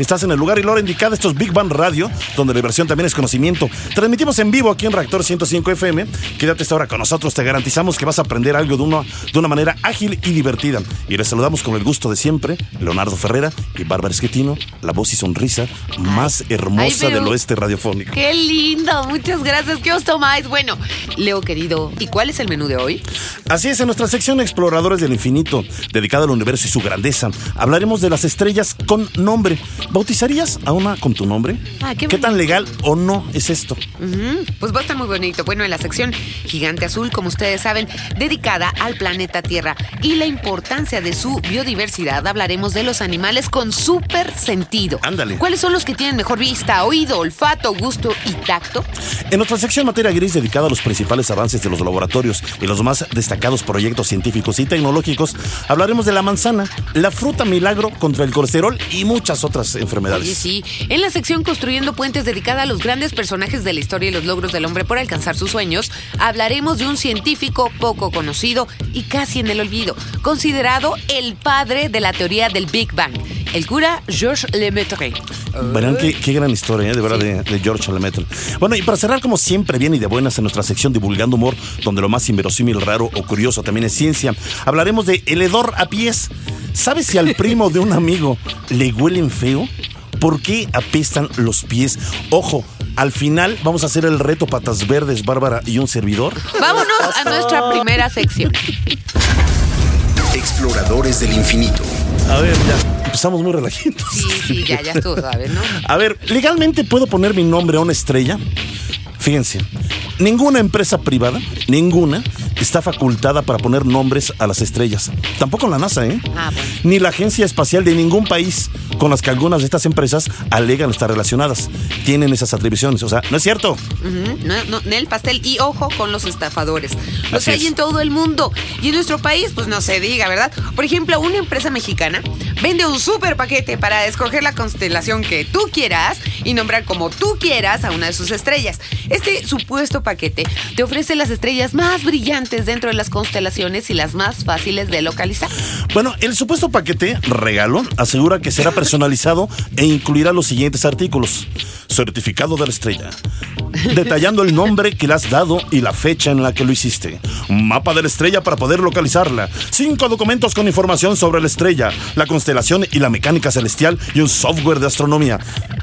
Estás en el lugar y la hora indicada. Esto es Big Bang Radio, donde la diversión también es conocimiento. Transmitimos en vivo aquí en Reactor 105 FM. Quédate esta hora con nosotros. Te garantizamos que vas a aprender algo de, una, de una manera ágil y divertida. Y les saludamos con el gusto de siempre, Leonardo Ferrera y Bárbara Esquetino, la voz y sonrisa más hermosa ay, del oeste radiofónico. Qué lindo, muchas gracias. ¿Qué os tomáis? Bueno, Leo querido, ¿y cuál es el menú de hoy? Así es, en nuestra sección Exploradores del Infinito, dedicada al universo y su grandeza, hablaremos de las estrellas con nombre. ¿Bautizarías a una con tu nombre? Ah, qué tan legal o no es esto? Pues va a estar muy bonito. Bueno, en la sección Gigante Azul, como ustedes saben, dedicada al planeta Tierra y la importancia de su biodiversidad, hablaremos de los animales con súper sentido. Ándale. ¿Cuáles son los que tienen mejor vista, oído, olfato, gusto y tacto? En nuestra sección Materia Gris, dedicada a los principales avances de los laboratorios y los más destacados proyectos científicos y tecnológicos, hablaremos de la manzana, la fruta milagro contra el colesterol y muchas otras enfermedades. Oye, sí. En la sección Construyendo Puentes, dedicada a los grandes personajes de la historia y los logros del hombre por alcanzar sus sueños, hablaremos de un científico poco conocido y casi en el olvido, considerado el padre de la teoría del Big Bang, el cura Georges Lemaitre. Verán qué, qué gran historia, ¿eh? de verdad, de, de George Lemaitre. Bueno, y para cerrar, como siempre, bien y de buenas en nuestra sección Divulgando Humor, donde lo más inverosímil, raro o curioso también es ciencia, hablaremos de el hedor a pies. ¿Sabes si al primo de un amigo le huelen feo? ¿Por qué apestan los pies? Ojo, al final vamos a hacer el reto patas verdes, Bárbara y un servidor. Vámonos a nuestra primera sección. Exploradores del infinito. A ver, ya, empezamos muy relajitos. Sí, sí, ya, ya tú sabes, ¿no? A ver, ¿legalmente puedo poner mi nombre a una estrella? Fíjense, ninguna empresa privada, ninguna, está facultada para poner nombres a las estrellas. Tampoco la NASA, ¿eh? Ah, bueno. Ni la agencia espacial de ningún país con las que algunas de estas empresas alegan estar relacionadas. Tienen esas atribuciones. O sea, no es cierto. Ujú, no, no, en el pastel y ojo con los estafadores. Los Así hay es. en todo el mundo. Y en nuestro país, pues no se diga, ¿verdad? Por ejemplo, una empresa mexicana vende un super paquete para escoger la constelación que tú quieras y nombrar como tú quieras a una de sus estrellas. Este supuesto paquete te ofrece las estrellas más brillantes dentro de las constelaciones y las más fáciles de localizar. Bueno, el supuesto paquete regalo asegura que será personalizado e incluirá los siguientes artículos. Certificado de la estrella. Detallando el nombre que le has dado y la fecha en la que lo hiciste. Mapa de la estrella para poder localizarla. Cinco documentos con información sobre la estrella, la constelación y la mecánica celestial y un software de astronomía.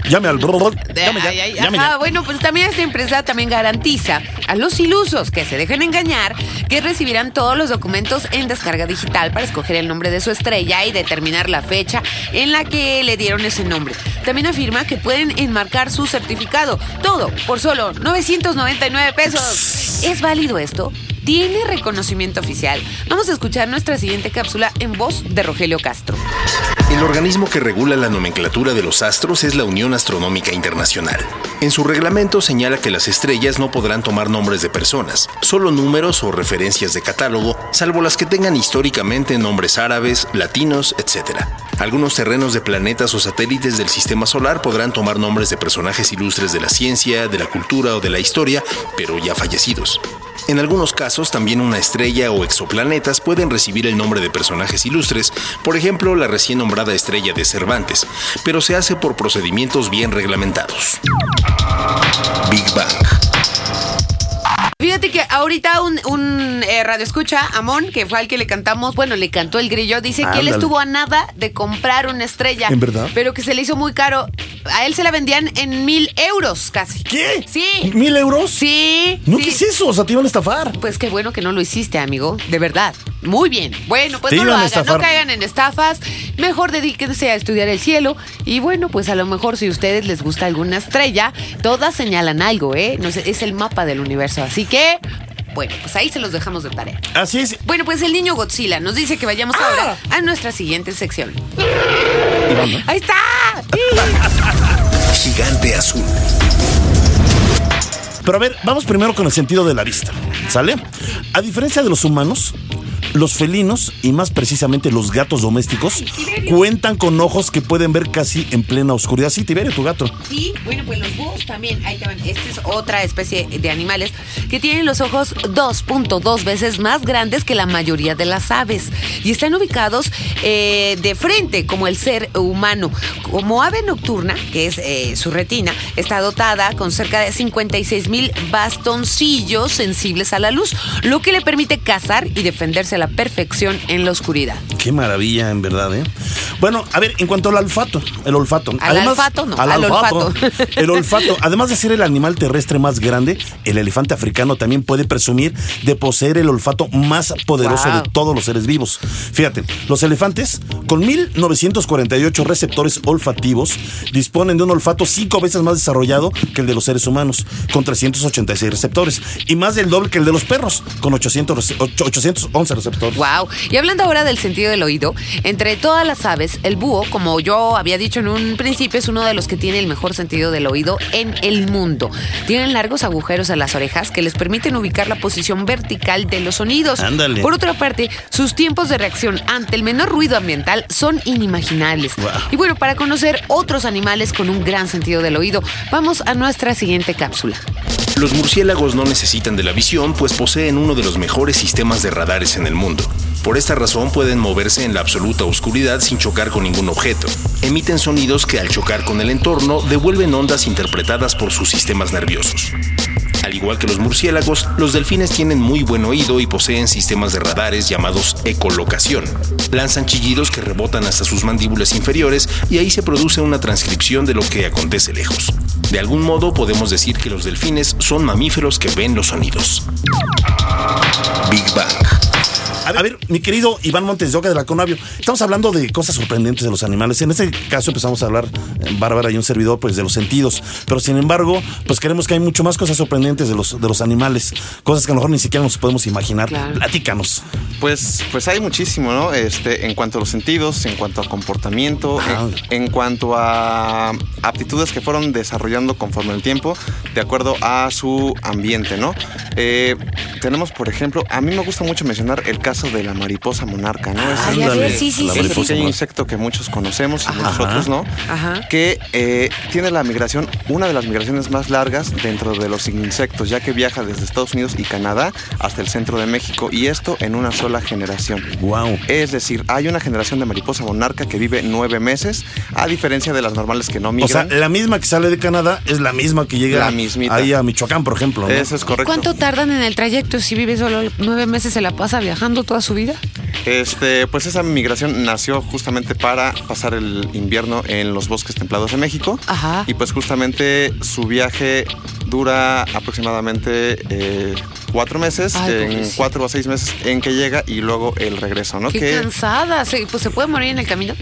Llame al... Llame ya, Ay, ay, llame ajá, ya. bueno, pues también esta empresa también garantiza a los ilusos que se dejen engañar que recibirán todos los documentos en descarga digital para escoger el nombre de su estrella y determinar la fecha en la que le dieron ese nombre. También afirma que pueden enmarcar su certificado, todo por solo 999 pesos. ¿Es válido esto? ¿Tiene reconocimiento oficial? Vamos a escuchar nuestra siguiente cápsula en voz de Rogelio Castro. El organismo que regula la nomenclatura de los astros es la Unión Astronómica Internacional. En su reglamento señala que las estrellas no podrán tomar nombres de personas, solo números o referencias de catálogo, salvo las que tengan históricamente nombres árabes, latinos, etc. Algunos terrenos de planetas o satélites del sistema solar podrán tomar nombres de personajes ilustres de la ciencia, de la cultura o de la historia, pero ya fallecidos. En algunos casos, también una estrella o exoplanetas pueden recibir el nombre de personajes ilustres, por ejemplo, la recién nombrada estrella de Cervantes, pero se hace por procedimientos bien reglamentados. Big Bang. Fíjate que ahorita un, un eh, radio escucha, Amón, que fue al que le cantamos, bueno, le cantó el grillo, dice que él estuvo a nada de comprar una estrella. ¿En verdad? Pero que se le hizo muy caro. A él se la vendían en mil euros casi. ¿Qué? Sí. ¿Mil euros? Sí. No, sí. ¿qué es eso? O sea, te iban a estafar. Pues qué bueno que no lo hiciste, amigo. De verdad. Muy bien. Bueno, pues Te no lo hagan, no caigan en estafas. Mejor dedíquense a estudiar el cielo. Y bueno, pues a lo mejor si a ustedes les gusta alguna estrella, todas señalan algo, ¿eh? No sé, es el mapa del universo. Así que, bueno, pues ahí se los dejamos de tarea. Así es. Bueno, pues el niño Godzilla nos dice que vayamos Ah. ahora a nuestra siguiente sección. ¡Ahí está! Gigante azul. Pero a ver, vamos primero con el sentido de la vista, ¿sale? A diferencia de los humanos, los felinos, y más precisamente los gatos domésticos, cuentan con ojos que pueden ver casi en plena oscuridad. Sí, Tiberio, tu gato. Sí, bueno, pues los búhos también. Ahí te van. Esta es otra especie de animales que tienen los ojos 2.2 veces más grandes que la mayoría de las aves y están ubicados eh, de frente como el ser humano. Como ave nocturna, que es eh, su retina, está dotada con cerca de 56 mil bastoncillos sensibles a la luz, lo que le permite cazar y defenderse a la perfección en la oscuridad. Qué maravilla, en verdad, ¿eh? Bueno, a ver, en cuanto al olfato, el olfato. Al olfato, no, al, al olfato. olfato. El olfato, además de ser el animal terrestre más grande, el elefante africano también puede presumir de poseer el olfato más poderoso Wow. de todos los seres vivos. Fíjate, los elefantes, con 1948 receptores olfativos, disponen de un olfato cinco veces más desarrollado que el de los seres humanos, con 386 receptores, y más del doble que el de los perros, con 800, rece- ocho- 811 receptores. Wow. Y hablando ahora del sentido del oído, entre todas las aves, el búho, como yo había dicho en un principio, es uno de los que tiene el mejor sentido del oído en el mundo. Tienen largos agujeros en las orejas que les permiten ubicar la posición vertical de los sonidos. Ándale. Por otra parte, sus tiempos de reacción ante el menor ruido ambiental son inimaginables. Wow. Y bueno, para conocer otros animales con un gran sentido del oído, vamos a nuestra siguiente cápsula. Los murciélagos no necesitan de la visión, pues poseen uno de los mejores sistemas de radares en el mundo. Por esta razón pueden moverse en la absoluta oscuridad sin chocar con ningún objeto. Emiten sonidos que al chocar con el entorno devuelven ondas interpretadas por sus sistemas nerviosos. Al igual que los murciélagos, los delfines tienen muy buen oído y poseen sistemas de radares llamados ecolocación. Lanzan chillidos que rebotan hasta sus mandíbulas inferiores y ahí se produce una transcripción de lo que acontece lejos. De algún modo podemos decir que los delfines son mamíferos que ven los sonidos. Big Bang. A ver, a ver, mi querido Iván Montes de Oca de la Conavio, estamos hablando de cosas sorprendentes de los animales. En este caso empezamos a hablar, eh, Bárbara y un servidor, pues de los sentidos. Pero sin embargo, pues creemos que hay mucho más cosas sorprendentes de los, de los animales. Cosas que a lo mejor ni siquiera nos podemos imaginar. Claro. Platícanos. Pues, pues hay muchísimo, ¿no? Este, en cuanto a los sentidos, en cuanto a comportamiento, Ah. en, en cuanto a aptitudes que fueron desarrollando conforme el tiempo, de acuerdo a su ambiente, ¿no? Eh, tenemos, por ejemplo, a mí me gusta mucho mencionar el caso de la mariposa monarca, ¿no? Ah, ya Ándale, sí, sí, la sí, pequeño insecto que muchos conocemos y Ajá. muchos otros no, Ajá. que eh, tiene la migración, una de las migraciones más largas dentro de los insectos, ya que viaja desde Estados Unidos y Canadá hasta el centro de México, y esto en una sola generación. Wow. Es decir, hay una generación de mariposa monarca que vive nueve meses, a diferencia de las normales que no O sea, migran. la misma que sale de Canadá es la misma que llega La ahí a Michoacán, por ejemplo. ¿no? Eso es correcto. ¿Cuánto tardan en el trayecto si vive solo nueve meses se la pasa viajando toda su vida? Este, pues esa migración nació justamente para pasar el invierno en los bosques templados de México. Ajá. Y pues justamente su viaje dura aproximadamente eh, cuatro meses, Ay, en cuatro o seis meses en que llega y luego el regreso, ¿no? Qué que cansada. Se- pues se puede morir en el camino.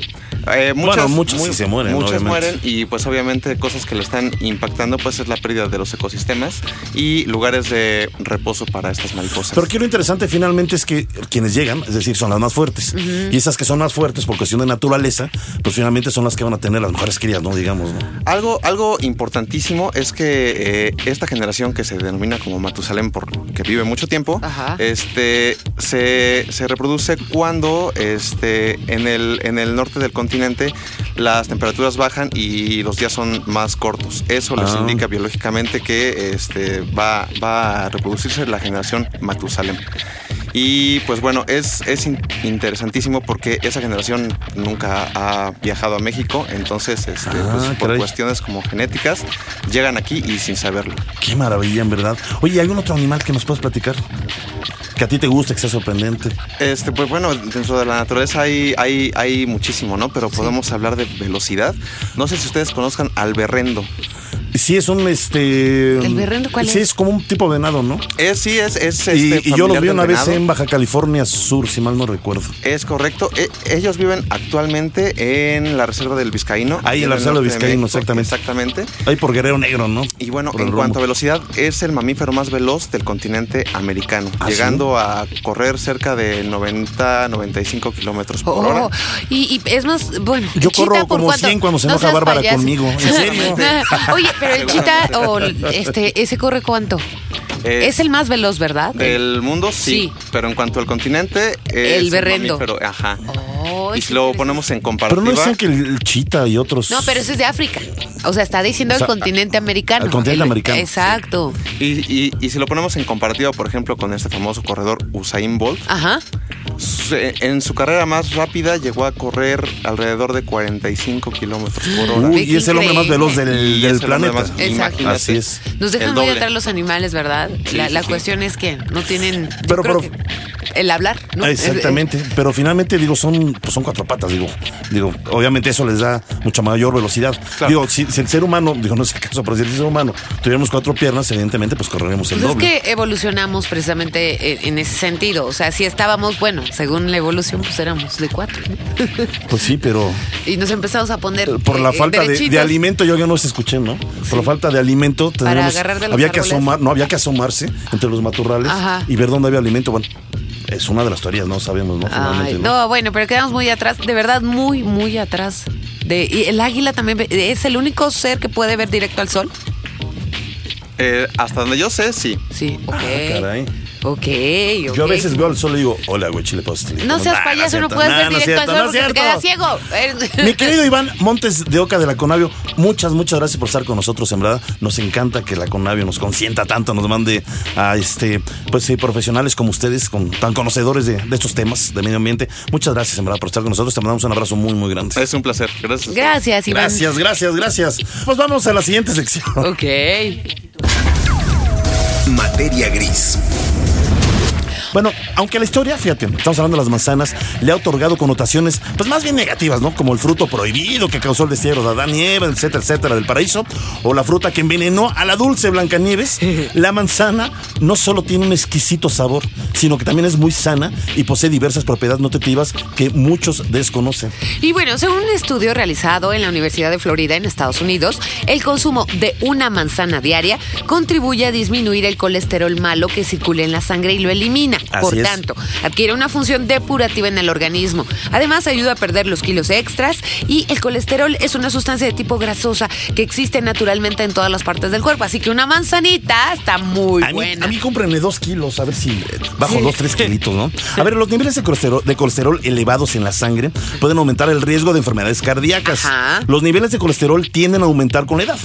Eh, Bueno, muchas sí se mueren, Muchas obviamente. mueren y pues obviamente cosas que le están impactando pues es la pérdida de los ecosistemas y lugares de reposo para estas mariposas. Pero aquí lo interesante finalmente es que quienes llegan, es decir, son las más fuertes. Y esas que son más fuertes por cuestión de naturaleza, pues finalmente son las que van a tener las mejores crías, ¿no? Digamos, ¿no? Algo, algo importantísimo es que eh, esta generación que se denomina como Matusalén porque vive mucho tiempo, Ajá. este se, se reproduce cuando este en el, en el norte del continente las temperaturas bajan y los días son más cortos. Eso les Ah. indica biológicamente que este va, va a reproducirse la generación Matusalén. Y pues bueno, es, es in- interesantísimo porque esa generación nunca ha viajado a México, entonces este, Ah, pues, por caray. cuestiones como genéticas llegan aquí y sin saberlo. Qué maravilla, en verdad. Oye, ¿hay algún otro animal que nos puedas platicar? Que a ti te guste, que sea sorprendente. Este, pues bueno, dentro de la naturaleza hay, hay, hay muchísimo, ¿no? Pero podemos hablar de velocidad. No sé si ustedes conozcan al berrendo. Sí, es un este. ¿El berrendo cuál Sí, es? es como un tipo de venado, ¿no? Es, sí, es, es y, este, y yo los vi una vez en Baja California Sur, si mal no recuerdo. Es correcto. E- ellos viven actualmente en la reserva del Vizcaíno. Ahí, en la reserva del de Vizcaíno, exactamente. Exactamente. Ahí por Guerrero Negro, ¿no? Y bueno, Por en cuanto a velocidad, es el mamífero más veloz del continente americano, ¿Ah, llegando a correr cerca de 90, 95 kilómetros por hora. Oh, y, y es más, bueno. Yo corro ¿por como cuánto? 100 cuando se No enoja seas Bárbara payaso. conmigo. ¿En serio? Oye, pero el chita o este, ese corre cuánto? Eh, es el más veloz, ¿verdad? Del mundo, sí, Sí. Pero en cuanto al continente, es El berrendo. mamífero, Ajá. Oh, y si lo ponemos en Pero comparativa. no decían que el chita y otros. No, pero ese es de África. O sea, está diciendo O sea, el continente americano. al continente El- americano, Exacto. Y, y- y si lo ponemos en comparativa, por ejemplo, con este famoso corredor Usain Bolt, Ajá. en su carrera más rápida llegó a correr alrededor de 45 kilómetros por hora. Uy, y es el hombre más veloz del, del el planeta. Más- Exacto. Así es. Nos dejan muy atrás los animales, ¿verdad? Sí, la la sí. cuestión es que no tienen. Pero- pero- que el hablar, ¿no? Exactamente, pero finalmente digo son pues son cuatro patas, digo, digo, obviamente eso les da mucha mayor velocidad. Claro. Digo, si, si el ser humano, digo, no es el caso, pero si el ser humano tuviéramos cuatro piernas, evidentemente pues correremos el Pues es doble. que evolucionamos precisamente en, ese sentido. O sea, si estábamos, bueno, según la evolución, pues éramos de cuatro. ¿no? Pues sí, pero Y nos empezamos a poner. por la eh, falta de, de alimento, yo ya no se escuché, ¿no? Por la falta de alimento, Para tenemos- agarrar de los había que árboles. asomar, no había que asomarse entre los matorrales Ajá. y ver dónde había alimento. Bueno, es una de las teorías, no sabemos, ¿no? Finalmente, Ay, ¿no? no, bueno, pero quedamos muy atrás, de verdad, muy, muy atrás. De, y el águila también ve- es el único ser que puede ver directo al sol. Eh, hasta donde yo sé, sí. Sí, ok. Ah, caray. Ok, ok. Yo a veces veo al sol y digo, hola, güey, chile pastel. No seas Nah, payaso, no, puedes nah, ver directo al sol porque te quedas ciego. Mi querido Iván Montes de Oca de la Conavio, muchas, muchas gracias por estar con nosotros, en verdad. Nos encanta que la Conavio nos consienta tanto, nos mande a este, pues sí, profesionales como ustedes, con, tan conocedores de, de estos temas de medio ambiente. Muchas gracias, en verdad, por estar con nosotros. Te mandamos un abrazo muy, muy grande. Es un placer. Gracias. Gracias, Iván. Gracias, gracias, gracias. Pues vamos a la siguiente sección. Ok. Materia gris. Bueno, aunque la historia, fíjate, estamos hablando de las manzanas, le ha otorgado connotaciones, pues más bien negativas, ¿no? Como el fruto prohibido que causó el destierro de Adán y Eva, etcétera, etcétera, del paraíso, o la fruta que envenenó a la dulce Blancanieves. La manzana no solo tiene un exquisito sabor, sino que también es muy sana y posee diversas propiedades nutritivas que muchos desconocen. Y bueno, según un estudio realizado en la Universidad de Florida en Estados Unidos, el consumo de una manzana diaria contribuye a disminuir el colesterol malo que circula en la sangre y lo elimina. Así Por es. tanto, adquiere una función depurativa en el organismo. Además, ayuda a perder los kilos extras y el colesterol es una sustancia de tipo grasosa que existe naturalmente en todas las partes del cuerpo. Así que una manzanita está muy A mí, buena. a mí cómprenme dos kilos, a ver si bajo dos, tres kilitos, ¿no? A ver, los niveles de colesterol, de colesterol elevados en la sangre pueden aumentar el riesgo de enfermedades cardíacas. Ajá. Los niveles de colesterol tienden a aumentar con la edad.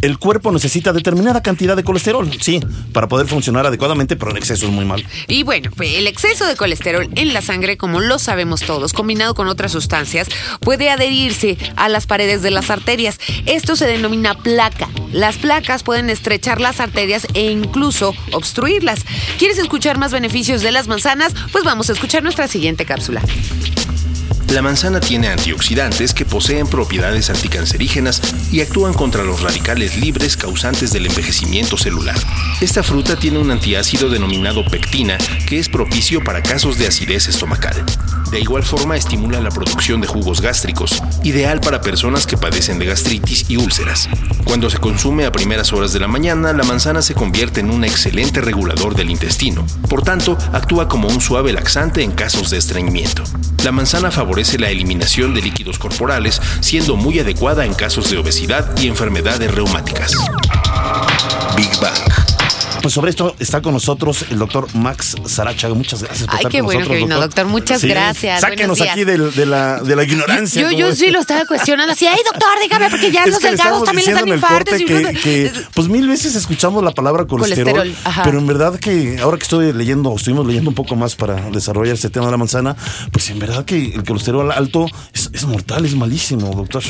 El cuerpo necesita determinada cantidad de colesterol, sí, para poder funcionar adecuadamente, pero en exceso es muy mal. Y bueno, pues, el exceso de colesterol en la sangre, como lo sabemos todos, combinado con otras sustancias, puede adherirse a las paredes de las arterias. Esto se denomina placa. Las placas pueden estrechar las arterias e incluso obstruirlas. ¿Quieres escuchar más beneficios de las manzanas? Pues vamos a escuchar nuestra siguiente cápsula. La manzana tiene antioxidantes que poseen propiedades anticancerígenas y actúan contra los radicales libres causantes del envejecimiento celular. Esta fruta tiene un antiácido denominado pectina que es propicio para casos de acidez estomacal. De igual forma estimula la producción de jugos gástricos, ideal para personas que padecen de gastritis y úlceras. Cuando se consume a primeras horas de la mañana, la manzana se convierte en un excelente regulador del intestino. Por tanto, actúa como un suave laxante en casos de estreñimiento. La manzana favorece la eliminación de líquidos corporales, siendo muy adecuada en casos de obesidad y enfermedades reumáticas. Big Bang. Pues sobre esto está con nosotros el doctor Max Sarachaga. Muchas gracias por Ay, estar qué con bueno nosotros, que vino, doctor. Muchas gracias. Sáquenos aquí de, la, de la ignorancia. Yo, yo sí lo estaba cuestionando así, ay doctor, dígame, porque ya Es los delgados también les dan diciendo en el infartos. corte y que, uno- que, pues mil veces escuchamos la palabra colesterol, Colesterol, pero en verdad que ahora que estoy leyendo, o estuvimos leyendo un poco más para desarrollar este tema de la manzana, pues en verdad que el colesterol alto es, es mortal, es malísimo, doctor.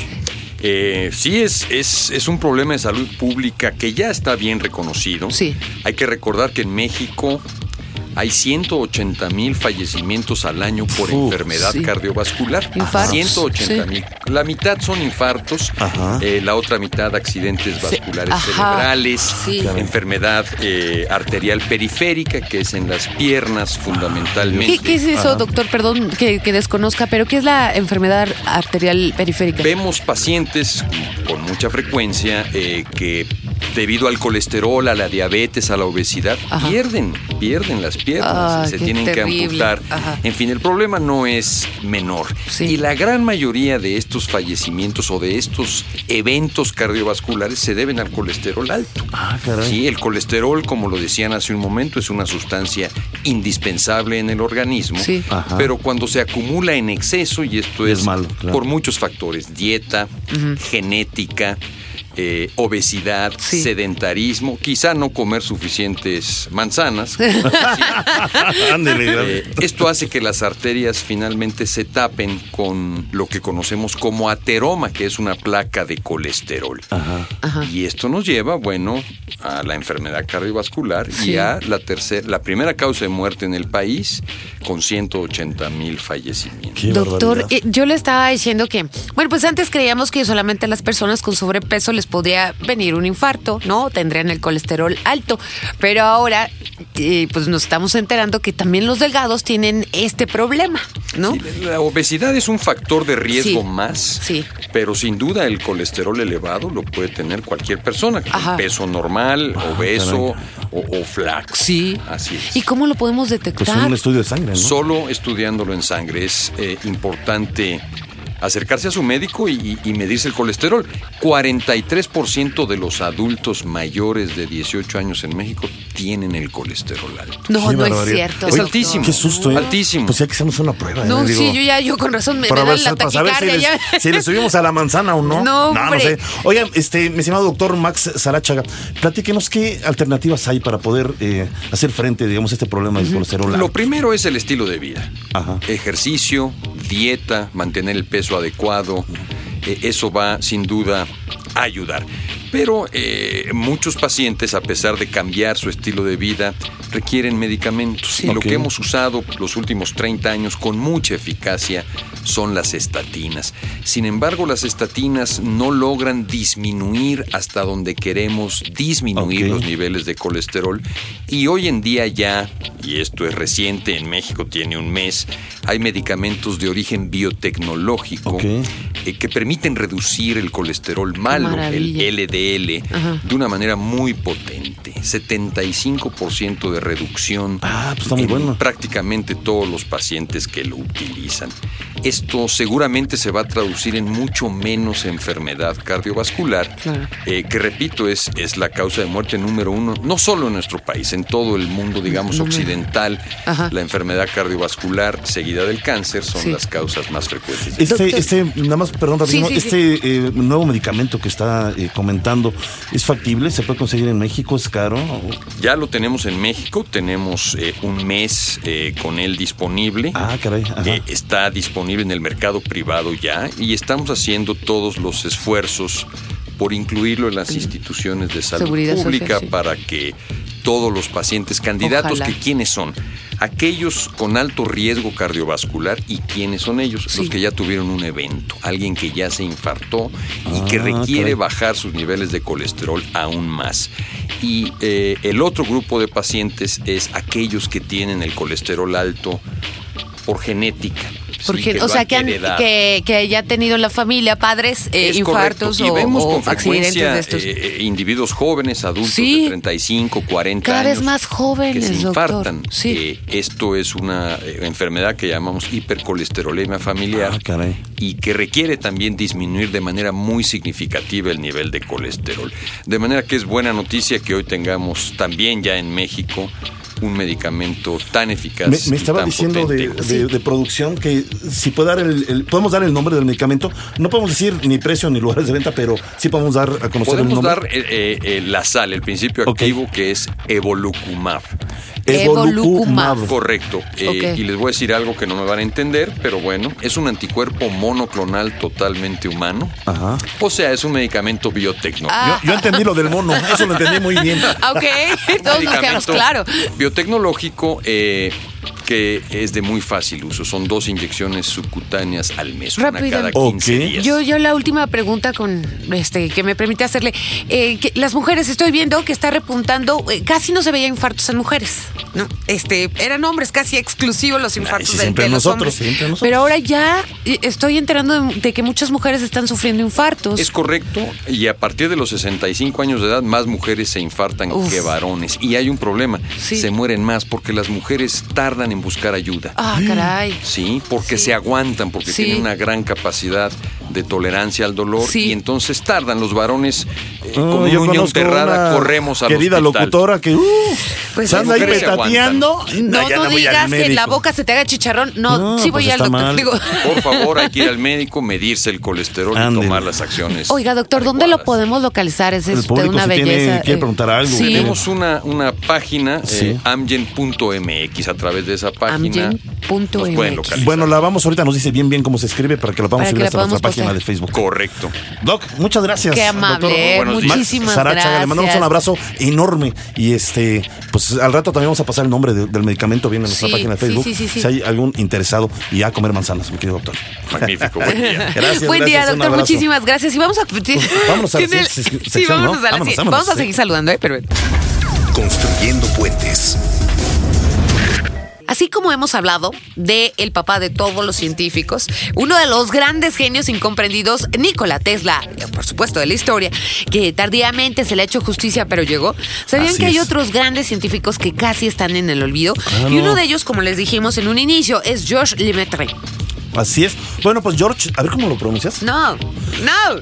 Eh, sí, es, es, es un problema de salud pública que ya está bien reconocido. Sí. Hay que recordar que en México hay 180 mil fallecimientos al año por Uf, enfermedad sí. cardiovascular. Infartos, 180 sí. mil. La mitad son infartos, eh, la otra mitad accidentes vasculares cerebrales, enfermedad eh, arterial periférica, que es en las piernas fundamentalmente. ¿Qué, qué es eso, doctor? Perdón que, que desconozca, pero ¿qué es la enfermedad arterial periférica? Vemos pacientes con mucha frecuencia eh, que debido al colesterol, a la diabetes, a la obesidad, Ajá. pierden, pierden las piernas, Ay, se tienen que amputar. Ajá. En fin, el problema no es menor. Sí. Y la gran mayoría de estos fallecimientos o de estos eventos cardiovasculares se deben al colesterol alto. Ah, caray. Sí, el colesterol, como lo decían hace un momento, es una sustancia indispensable en el organismo, Sí. Ajá. pero cuando se acumula en exceso, y esto Es es, malo, claro. por muchos factores, dieta, genética, eh, obesidad, Sí. sedentarismo, quizá no comer suficientes manzanas. Eh, esto hace que las arterias finalmente se tapen con lo que conocemos como ateroma, que es una placa de colesterol. Ajá. Y esto nos lleva, bueno, a la enfermedad cardiovascular Sí. y a la tercera, la primera causa de muerte en el país, con 180 mil fallecimientos. Qué Doctor, eh, yo le estaba diciendo que, bueno, pues antes creíamos que solamente a las personas con sobrepeso les podía venir un infarto, ¿no? Tendrían el colesterol alto, pero ahora, eh, pues nos estamos enterando que también los delgados tienen este problema, ¿no? Sí, La obesidad es un factor de riesgo Sí, más, sí. pero sin duda el colesterol elevado lo puede tener cualquier persona, con Ajá. peso normal, obeso o, o flaco. Sí. Así es. ¿Y cómo lo podemos Pues detectar? un estudio de sangre, ¿no? Solo estudiándolo en sangre es eh, importante acercarse a su médico y, y medirse el colesterol. 43% de los adultos mayores de 18 años en México tienen el colesterol alto. no, Qué no es cierto. Es Oye, altísimo. Qué susto, ¿eh? Altísimo. Pues ya que hacemos una prueba. ¿eh? No, Digo, sí, yo ya, yo con razón me, me ver, la para saber si les, si le subimos a la manzana o no. No, no, hombre. sé. Oigan, este, mi estimado doctor Max Sarachaga, platíquenos qué alternativas hay para poder eh, hacer frente, digamos, a este problema del colesterol. Lo alto? primero es el estilo de vida. Ajá. Ejercicio, dieta, mantener el peso adecuado. eh, eso va sin duda a ayudar. Pero eh, muchos pacientes, a pesar de cambiar su estilo de vida, requieren medicamentos. Y lo que hemos usado los últimos 30 años con mucha eficacia son las estatinas. Sin embargo, las estatinas no logran disminuir hasta donde queremos disminuir los niveles de colesterol. Y hoy en día ya, y esto es reciente, en México tiene un mes, hay medicamentos de origen biotecnológico eh, que permiten reducir el colesterol malo, el maravilla. Ajá. de una manera muy potente. 75% de reducción Ah, pues está muy en bueno. prácticamente todos los pacientes que lo utilizan. Esto seguramente se va a traducir en mucho menos enfermedad cardiovascular, Claro. eh, que repito, es, es la causa de muerte número uno, no solo en nuestro país, en todo el mundo, digamos, No occidental. Ajá. La enfermedad cardiovascular seguida del cáncer son Sí. las causas más frecuentes. de Este, este, nada más, perdón, sí, este eh, nuevo medicamento que está eh, comentando, ¿es factible? ¿Se puede conseguir en México? ¿Es caro? Ya lo tenemos en México, tenemos eh, un mes eh, con él disponible. Ah, caray. Eh, está disponible en el mercado privado ya y estamos haciendo todos los esfuerzos por incluirlo en las instituciones de salud Seguridad social, pública sí. para que todos los pacientes candidatos, Ojalá. que quiénes son, aquellos con alto riesgo cardiovascular y quiénes son ellos, Sí. los que ya tuvieron un evento, alguien que ya se infartó y que Ah, requiere bajar sus niveles de colesterol aún más. Y eh, el otro grupo de pacientes es aquellos que tienen el colesterol alto por genética. Porque, sí, o sea, han que, han- que, que haya tenido en la familia padres eh, infartos correcto. o, y vemos o con accidentes frecuencia de estos. eh, individuos jóvenes, adultos Sí. de 35, 40 Cada años vez más jóvenes, que se doctor. infartan. Sí. Eh, esto es una eh, enfermedad que llamamos hipercolesterolemia familiar Ah, caray. y que requiere también disminuir de manera muy significativa el nivel de colesterol. De manera que es buena noticia que hoy tengamos también ya en México un medicamento tan eficaz. Me, me y estaba tan diciendo de, potente. de- de producción que si puede dar el, el- podemos dar el nombre del medicamento. No podemos decir ni precio ni lugares de venta, pero sí podemos dar a conocer el Podemos nombre. dar eh, eh, eh, la sal, el principio activo que es evolucumab. Evolucumab. Correcto. Eh. Y les voy a decir algo que no me van a entender, pero bueno, es un anticuerpo monoclonal totalmente humano. Ajá. O sea, es un medicamento biotecnológico. Yo, yo entendí lo del mono, eso lo entendí muy bien. Ah, ok, todos nos quedamos claro. Biotecnológico eh, que es de muy fácil uso. Son dos inyecciones subcutáneas al mes, una Rápido. cada 15 Ok. días. Yo, yo la última pregunta con este que me permite hacerle. eh, que las mujeres, estoy viendo que está repuntando, eh, casi no se veía infartos en mujeres. ¿no? Este, eran hombres, casi exclusivos los infartos de, siempre de los nosotros, hombres. siempre nosotros. Pero ahora ya eh, estoy enterando de, de que muchas mujeres están sufriendo infartos. Es correcto, y a partir de los 65 años de edad, más mujeres se infartan Uf. que varones. Y hay un problema, Sí. se mueren más porque las mujeres tardan en buscar ayuda. Ah, caray. Sí, porque Sí. se aguantan, porque Sí. tienen una gran capacidad de tolerancia al dolor Sí. y entonces tardan. Los varones, eh, No, como yo uña conozco enterrada, una corremos a Querida locutora que uh, Pues se anda ahí petateando. No, no digas que en la boca se te haga chicharrón. No, No, sí voy pues al doctor. Digo, Por favor, hay que ir al médico, medirse el colesterol y tomar las acciones. Oiga, doctor, ¿dónde lo podemos localizar? Es El público, una si tiene- belleza. quiere eh, preguntar algo, Sí. Tenemos una, una página, Sí. eh, amgen.mx. A través de esa página nos pueden localizar. Bueno, la vamos ahorita, nos dice bien bien cómo se escribe para que la podamos Para que subir la hasta nuestra podamos página de Facebook. Correcto. Doc, muchas gracias. Qué amable, doctor. eh, buenos días. muchísimas Sara Chaga, gracias. le mandamos un abrazo enorme y este, pues al rato también vamos a pasar el nombre de- del medicamento bien en nuestra Sí, página de sí, Facebook. sí, sí, sí. Si hay algún interesado y a comer manzanas, mi querido doctor. Magnífico, buen día. Gracias. Buen día, gracias, un doctor. abrazo. Muchísimas gracias. Y vamos a. Vámonos a la Tiene- siguiente Sí, sección, ¿no? vámonos a la Vámonos, siguiente. vámonos, Vamos a sí. seguir saludando, ¿eh? Pero. Construyendo puentes. Así como hemos hablado de el papá de todos los científicos, uno de los grandes genios incomprendidos, Nikola Tesla, por supuesto de la historia, que tardíamente se le ha hecho justicia pero llegó, ¿sabían Así que hay es. otros grandes científicos que casi están en el olvido? Claro. Y uno de ellos, como les dijimos en un inicio, es Georges Lemaitre. Así es. Bueno, pues George, a ver cómo lo pronuncias. No, no.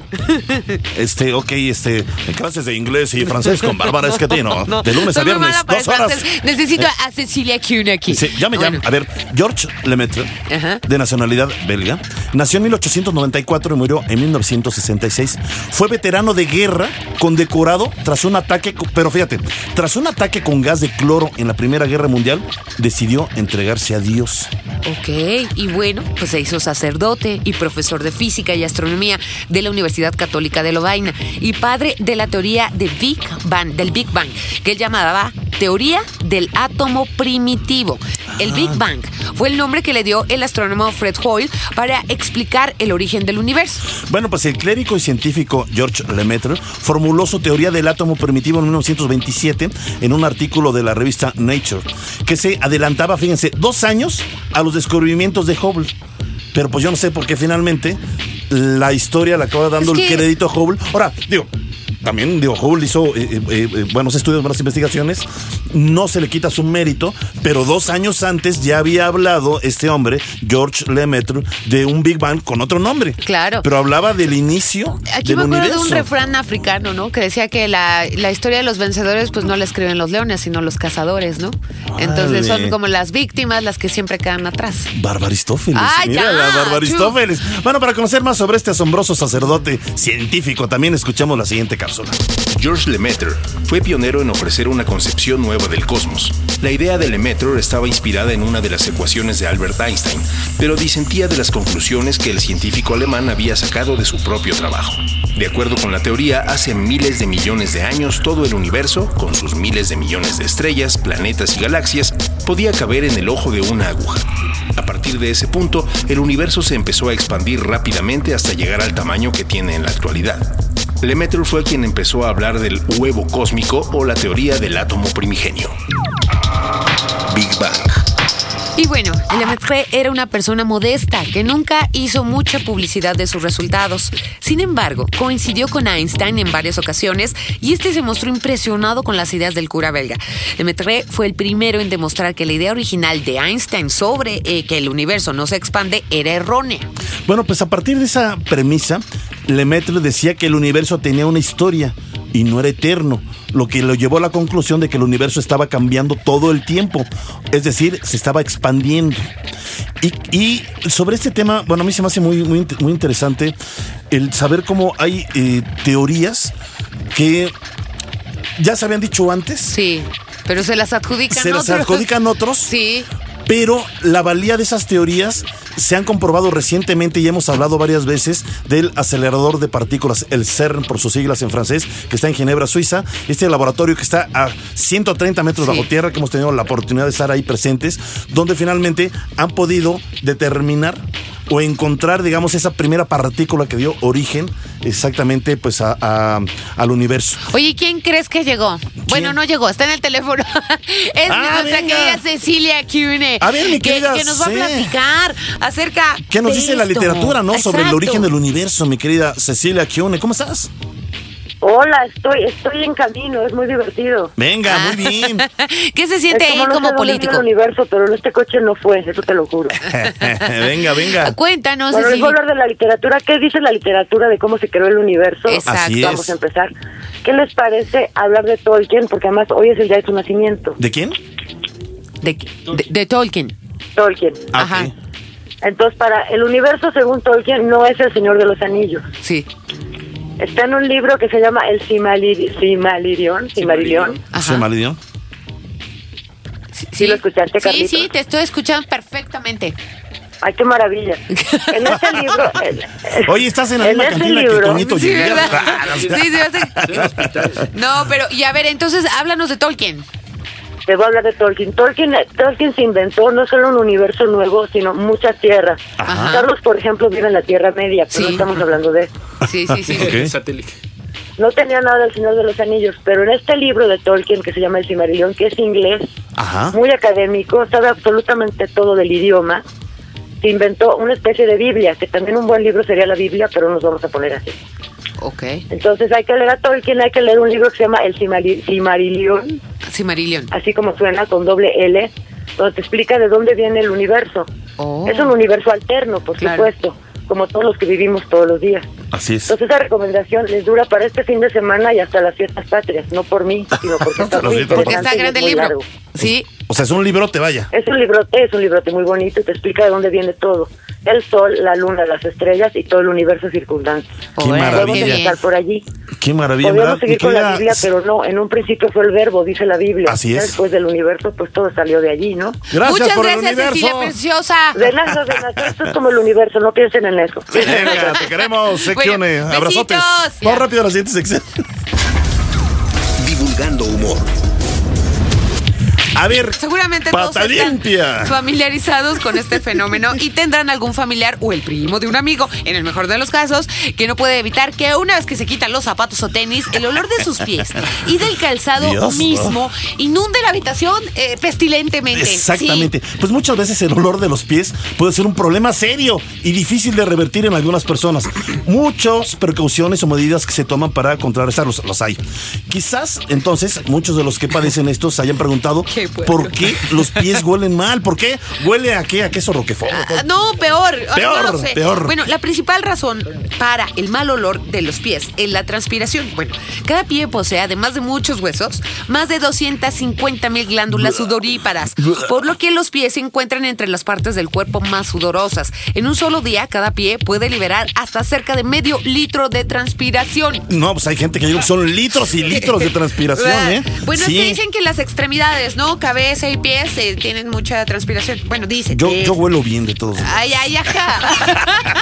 Este, ok, este, clases de inglés y francés con Bárbara Esquetino. No, De lunes a viernes, dos horas. Necesito a Cecilia Kuhn aquí. Sí, ya me Bueno. llamo. A ver, George Lemaitre, Ajá. de nacionalidad belga, nació en 1894 y murió en 1966. Fue veterano de guerra, condecorado tras un ataque, pero fíjate, tras un ataque con gas de cloro en la Primera Guerra Mundial, decidió entregarse a Dios. Ok, y bueno, pues se hizo sacerdote y profesor de física y astronomía de la Universidad Católica de Lovaina y padre de la teoría de Big Bang, del Big Bang, que él llamaba teoría del átomo primitivo. El Big Bang fue el nombre que le dio el astrónomo Fred Hoyle para explicar el origen del universo. Bueno, pues el clérigo y científico George Lemaitre formuló su teoría del átomo primitivo en 1927 en un artículo de la revista Nature, que se adelantaba, fíjense, dos años a los descubrimientos de Hubble. Pero pues yo no sé por qué finalmente la historia le acaba dando Es el crédito a Hubble. Ahora, digo, también, digo, Hubble hizo eh, eh, eh, buenos estudios, buenas investigaciones. No se le quita su mérito, pero dos años antes ya había hablado este hombre, George Lemaitre, de un Big Bang con otro nombre. Claro. Pero hablaba del inicio Aquí del me acuerdo universo. de un refrán africano, ¿no? Que decía que la, la historia de los vencedores, pues no la escriben los leones, sino los cazadores, ¿no? Entonces son como las víctimas las que siempre quedan atrás. Barbaristófeles. ¡Ay, Mira, ya! la Barbaristófeles. Bueno, para conocer más sobre este asombroso sacerdote científico, también escuchamos la siguiente cápsula. Lemaitre fue pionero en ofrecer una concepción nueva del cosmos. La idea de Lemaitre estaba inspirada en una de las ecuaciones de Albert Einstein, pero disentía de las conclusiones que el científico alemán había sacado de su propio trabajo. De acuerdo con la teoría, hace miles de millones de años todo el universo, con sus miles de millones de estrellas, planetas y galaxias, podía caber en el ojo de una aguja. A partir de ese punto, el universo se empezó a expandir rápidamente hasta llegar al tamaño que tiene en la actualidad. Lemaitre fue quien empezó a hablar del huevo cósmico o la teoría del átomo primigenio. Big Bang. Y bueno, Lemaitre era una persona modesta que nunca hizo mucha publicidad de sus resultados. Sin embargo, coincidió con Einstein en varias ocasiones y este se mostró impresionado con las ideas del cura belga. Lemaitre fue el primero en demostrar que la idea original de Einstein sobre eh, que el universo no se expande era errónea. Bueno, pues a partir de esa premisa, Lemaitre decía que el universo tenía una historia y no era eterno, lo que lo llevó a la conclusión de que el universo estaba cambiando todo el tiempo, es decir, se estaba expandiendo. Y, y sobre este tema, bueno, a mí se me hace muy, muy, muy interesante el saber cómo hay eh, teorías que ya se habían dicho antes, Sí, pero se las adjudican se las otros. adjudican otros, Sí, pero la valía de esas teorías se han comprobado recientemente y hemos hablado varias veces del acelerador de partículas, el CERN por sus siglas en francés, que está en Ginebra, Suiza. Este laboratorio que está a 130 metros Sí. bajo tierra, que hemos tenido la oportunidad de estar ahí presentes, donde finalmente han podido determinar o encontrar, digamos, esa primera partícula que dio origen exactamente pues a- a- al universo. Oye, ¿quién crees que llegó? Bueno, no llegó, está en el teléfono. es Ah, nuestra venga. querida Cecilia Cune. A ver, mi que, querida que nos va a platicar acerca ¿Qué nos de dice la literatura, no? Sobre el origen del universo, mi querida Cecilia Kione. ¿Cómo estás? Hola, estoy, estoy en camino, es muy divertido. Venga, Ah. muy bien. ¿Qué se Es siente ahí como no sé como dónde político? viene el universo, pero en este coche no fue, eso te lo juro. venga, venga. Cuéntanos, bueno, les voy a hablar de la literatura. ¿Qué dice la literatura de cómo se creó el universo? Exacto. Así Vamos es. a empezar. ¿Qué les parece hablar de Tolkien? Porque además hoy es el día de su nacimiento. ¿De quién? De, de- de Tolkien. Tolkien. Ah, Ajá. ok. Entonces, para el universo, según Tolkien, no es el Señor de los Anillos. Sí. Está en un libro que se llama El Simalir- Simalirión. Simarillion. Ajá. ¿Se malidió? ¿Sí lo escuchaste, Sí, Carlitos? sí, te estoy escuchando perfectamente. Ay, qué maravilla. En este libro... el- Oye, estás en la en misma ese cantina que libro- Toñito Sí. ¿verdad? Ah, Sí, sí, No, pero, y a ver, entonces háblanos de Tolkien. Te voy a hablar de Tolkien. Tolkien. Tolkien se inventó no solo un universo nuevo, sino muchas tierras. Ajá. Carlos, por ejemplo, vive en la Tierra Media, pero Sí. no estamos hablando de eso. Sí, sí, sí. Ok. No tenía nada del Señor de los Anillos, pero en este libro de Tolkien que se llama El Silmarillion, que es inglés, Ajá. muy académico, sabe absolutamente todo del idioma, se inventó una especie de Biblia, que también un buen libro sería la Biblia, pero nos vamos a poner así. Ok. Entonces hay que leer a Tolkien, hay que leer un libro que se llama El Sí, Marillion. así como suena, con doble L, donde te explica de dónde viene el universo. Oh. Es un universo alterno, por Claro. supuesto, como todos los que vivimos todos los días. Así es. Entonces esa recomendación les dura para este fin de semana y hasta las fiestas patrias, no por mí, sino porque está muy Porque está grande el libro. largo. Sí. O sea, es un librote, vaya. Es un librote, es un librote muy bonito y te explica de dónde viene todo. El sol, la luna, las estrellas y todo el universo circundante. Qué maravilla. Podemos empezar por allí. Qué maravilla. Mi seguir con la Biblia, pero no, en un principio fue el verbo, dice la Biblia. Así es. Después del universo, pues todo salió de allí, ¿no? Gracias Muchas por el gracias, universo. Cecilia Preciosa. De nada, de nada, esto es como el universo, no piensen en eso. Venga, te queremos. Bueno, Abrazotes. Vamos rápido a la siguiente sección. Divulgando humor. A ver, Seguramente todos pata están limpia. familiarizados con este fenómeno y tendrán algún familiar o el primo de un amigo, en el mejor de los casos, que no puede evitar que una vez que se quitan los zapatos o tenis, el olor de sus pies y del calzado Dios, mismo inunde la habitación eh, pestilentemente. Exactamente. Pues muchas veces el olor de los pies puede ser un problema serio y difícil de revertir en algunas personas. Muchas precauciones o medidas que se toman para contrarrestarlos los hay. Quizás entonces muchos de los que padecen esto se hayan preguntado Qué puerco. por qué los pies huelen mal, por qué huele a qué, a queso roquefort. Ah, no, peor. Peor, no lo sé. peor. Bueno, la principal razón para el mal olor de los pies es la transpiración. Bueno, cada pie posee, además de muchos huesos, más de 250 mil glándulas sudoríparas, por lo que los pies se encuentran entre las partes del cuerpo más sudorosas. En un solo día, cada pie puede liberar hasta cerca de medio litro de transpiración. No, pues hay gente que son litros y litros de transpiración, ¿eh? Bueno, Sí. es que dicen que las extremidades, ¿no? Cabeza y pies eh, tienen mucha transpiración. Bueno, dice. Yo, que- yo huelo bien de todos. Ay, ay, ajá.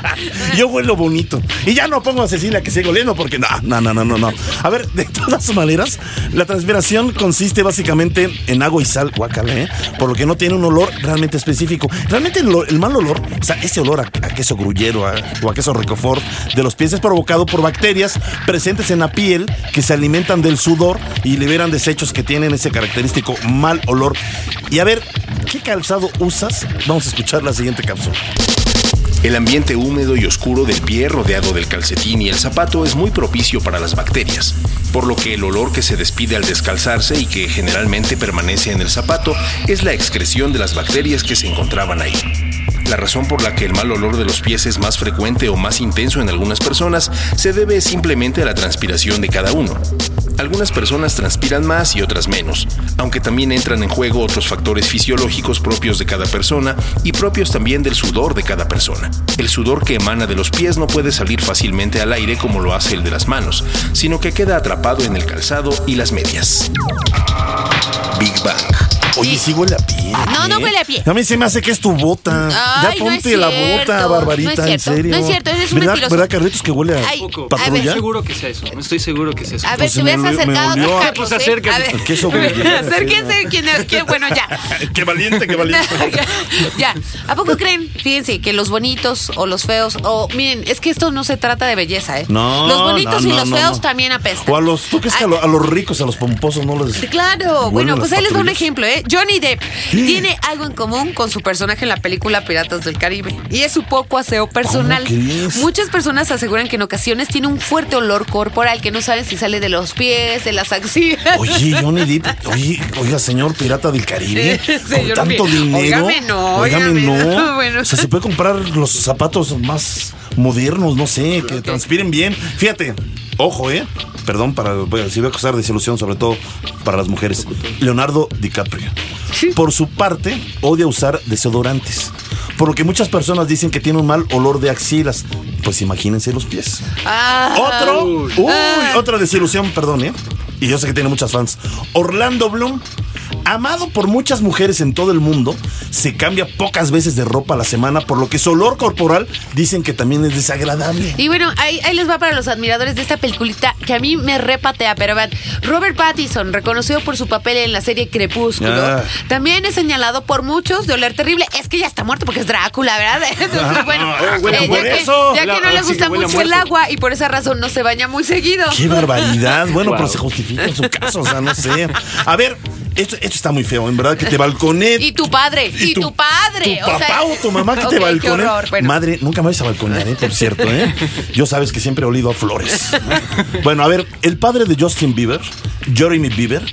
Yo huelo bonito. Y ya no pongo a Cecilia que siga oliendo porque no, no, no, no, no, no. A ver, de todas maneras, la transpiración consiste básicamente en agua y sal, guacala, ¿eh? Por lo que no tiene un olor realmente específico. Realmente el, el mal olor, o sea, ese olor a, a queso gruyero a- o a queso ricofort de los pies es provocado por bacterias presentes en la piel que se alimentan del sudor y liberan desechos que tienen ese característico mal olor. Y a ver, ¿qué calzado usas? Vamos a escuchar la siguiente cápsula. El ambiente húmedo y oscuro del pie rodeado del calcetín y el zapato es muy propicio para las bacterias, por lo que el olor que se despide al descalzarse y que generalmente permanece en el zapato es la excreción de las bacterias que se encontraban ahí. La razón por la que el mal olor de los pies es más frecuente o más intenso en algunas personas se debe simplemente a la transpiración de cada uno. Algunas personas transpiran más y otras menos, aunque también entran en juego otros factores fisiológicos propios de cada persona y propios también del sudor de cada persona. El sudor que emana de los pies no puede salir fácilmente al aire como lo hace el de las manos, sino que queda atrapado en el calzado y las medias. Big Bang. Oye, sí huele a pie. No, no ¿eh? huele a pie. A mí se me hace que es tu bota. Ay, ya no es ponte la cierto, bota, no Barbarita, es cierto, en serio. no es cierto, eres un ¿Verdad, mentiroso. ¿Verdad, Carlitos, que huele a Ay, patrulla? Estoy seguro que sea eso. Estoy seguro que sea eso. A ver, Pues te me hubieras olió- me acercado olió a Carlos, Pues ¿eh? acércate. ¿Qué eso huele? Acérquense, quién, quién- bueno, ya. qué valiente, qué valiente. ya. ¿A poco creen? Fíjense que los bonitos o los feos, o miren, es que esto no se trata de belleza, ¿eh? No, Los bonitos no, y no, los no, feos no. también apestan. O a los, ¿tú crees que a, lo- a los ricos, a los pomposos no les... Claro, bueno, pues ahí les doy un ejemplo, ¿eh? Johnny Depp tiene algo en común con su personaje en la película Piratas del Caribe y es su poco aseo personal. Muchas personas aseguran que en ocasiones tiene un fuerte olor corporal que no saben si sale de los pies, de las axilas. Oye, Johnny Depp, oye, oiga, señor pirata del Caribe, con Señor, tanto dinero. óigame, no, no. no, bueno. O sea, se puede comprar los zapatos más modernos, no sé, que transpiren bien. Fíjate, ojo, ¿eh? Perdón, para, si voy a causar desilusión, sobre todo para las mujeres. Leonardo DiCaprio. Por su parte, odia usar desodorantes. Por lo que muchas personas dicen que tiene un mal olor de axilas. Pues imagínense los pies. Ah. Otro, Uy. uy, Ah. otra desilusión, perdón, ¿eh? Y yo sé que tiene muchas fans. Orlando Bloom, amado por muchas mujeres en todo el mundo, se cambia pocas veces de ropa a la semana, por lo que su olor corporal dicen que también es desagradable. Y bueno, ahí, ahí les va para los admiradores de esta peliculita que a mí me repatea, pero vean, Robert Pattinson, reconocido por su papel en la serie Crepúsculo, Ah. también es señalado por muchos de oler terrible. Es que ya está muerto porque es Drácula, ¿verdad? Entonces, bueno, Ah, bueno, eh, ya, que, eso. ya que no le gusta mucho el agua y por esa razón no se baña muy seguido. ¡Qué barbaridad! Bueno, pero se justifica en su caso, o sea, no sé. A ver, esto, esto está muy feo, en verdad, que te balconé. Y tu padre, y, tu, padre. Tu o sea- papá o tu mamá que te horror. Bueno, Madre, nunca me vais a balconear, ¿eh? por cierto, ¿eh? Yo sabes que siempre he olido a flores. Bueno, a ver, el padre de Justin Bieber, Jeremy Bieber,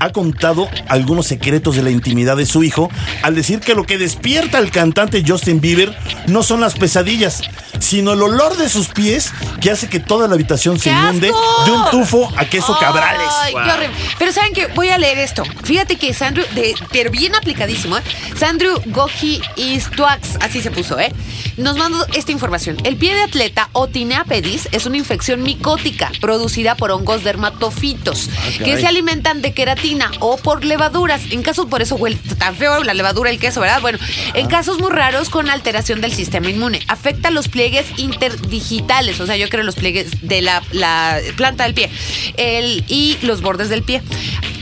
ha contado algunos secretos de la intimidad de su hijo al decir que lo que despierta al cantante Justin Bieber no son las pesadillas, sino el olor de sus pies que hace que toda la habitación se ¡Qué inunde asco! de un tufo a queso cabrales. Ay, qué horrible. Pero saben que voy a leer esto. Fíjate que Sandro, de, pero bien aplicadísimo, ¿eh? Sandro Goji Istuax, así se puso, ¿eh? Nos mandó esta información. El pie de atleta o tinea pedis es una infección micótica producida por hongos dermatofitos que caray. se alimentan de queratina o por levaduras. En casos, por eso huele tan feo la levadura, el queso, ¿verdad? Bueno, en casos muy raros con alteración del sistema inmune. Afecta los pliegues interdigitales, o sea, yo creo los pliegues de la, la planta del pie el, y los bordes del pie.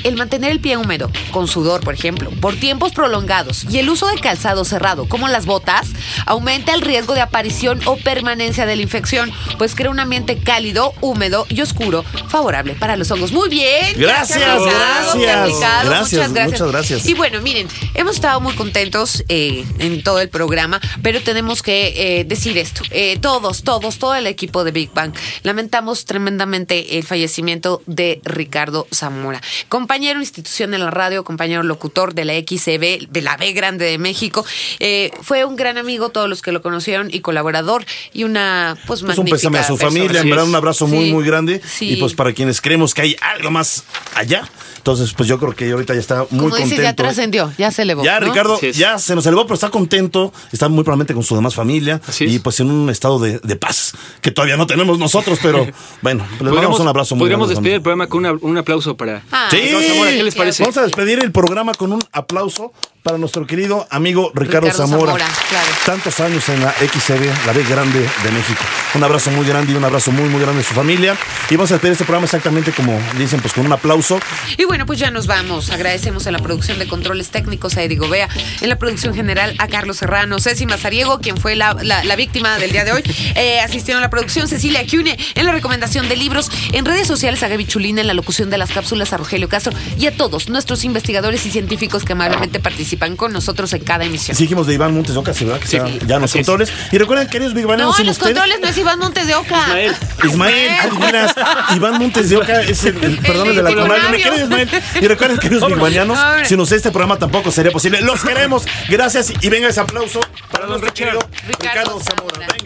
El mantener el pie húmedo, con sudor, por ejemplo, por tiempos prolongados y el uso de calzado cerrado, como las botas, aumenta el riesgo de aparición o permanencia de la infección, pues crea un ambiente cálido, húmedo y oscuro, favorable para los hongos. Muy bien. Gracias, gracias. aplicado. Gracias, muchas gracias. muchas gracias. Y bueno, miren, hemos estado muy contentos eh, en todo el programa, pero tenemos que eh, decir esto. Eh, todos, todos, todo el equipo de Big Bang, lamentamos tremendamente el fallecimiento de Ricardo Zamora, compañero institución de la radio, compañero locutor de la XCB, de la B Grande de México. Eh, fue un gran amigo, todos los que lo conocieron, y colaborador, y una, pues, Pues un magnífica pésame a su persona. familia, en verdad un abrazo muy, Sí, muy grande. sí. Y pues para quienes creemos que hay algo más allá, entonces pues yo creo que ahorita ya está muy Como dices, contento. ya trascendió, ya se elevó. Ya, ¿no? Ricardo, ya se nos elevó, pero está contento, está muy probablemente con su demás familia Así y pues en un estado de, de paz que todavía no tenemos nosotros, pero bueno, les mandamos un abrazo muy podríamos grande. despedir el programa con una- un aplauso para. Ah, Sí, Ricardo Zamora, ¿qué les parece? Vamos a despedir el programa con un aplauso para nuestro querido amigo Ricardo, Ricardo Zamora. Zamora, claro. Tantos años en la XCB, la B grande de México. Un abrazo muy grande y un abrazo muy, muy grande a su familia. Y vamos a despedir este programa exactamente como dicen, pues con un aplauso. Y bueno, pues ya nos vamos. Agradecemos en la producción de controles técnicos a Edigo Bea, en la producción general a Carlos Serrano, Ceci Mazariego, quien fue la, la- la víctima del día de hoy, eh, asistieron a la producción Cecilia Cune, en la recomendación de libros, en redes sociales a Gaby Chulina, en la locución de las cápsulas a Rogelio Castro y a todos nuestros investigadores y científicos que amablemente participan con nosotros en cada emisión. Exigimos de Iván Montes de Oca, sí, ¿verdad? Que Sí, ya en los controles. Y recuerden, queridos Big No, los ustedes. controles no es Iván Montes de Oca. Ismael. Ismael, Iván Montes de Oca es el, el- perdón, el de la comunidad. Me Iconavio. querido Ismael. Y recuerden, queridos Hombre. sin ustedes este programa tampoco sería posible. Los queremos. Gracias y venga ese aplauso para don nuestro Richard. querido Ricardo Zamora. Venga.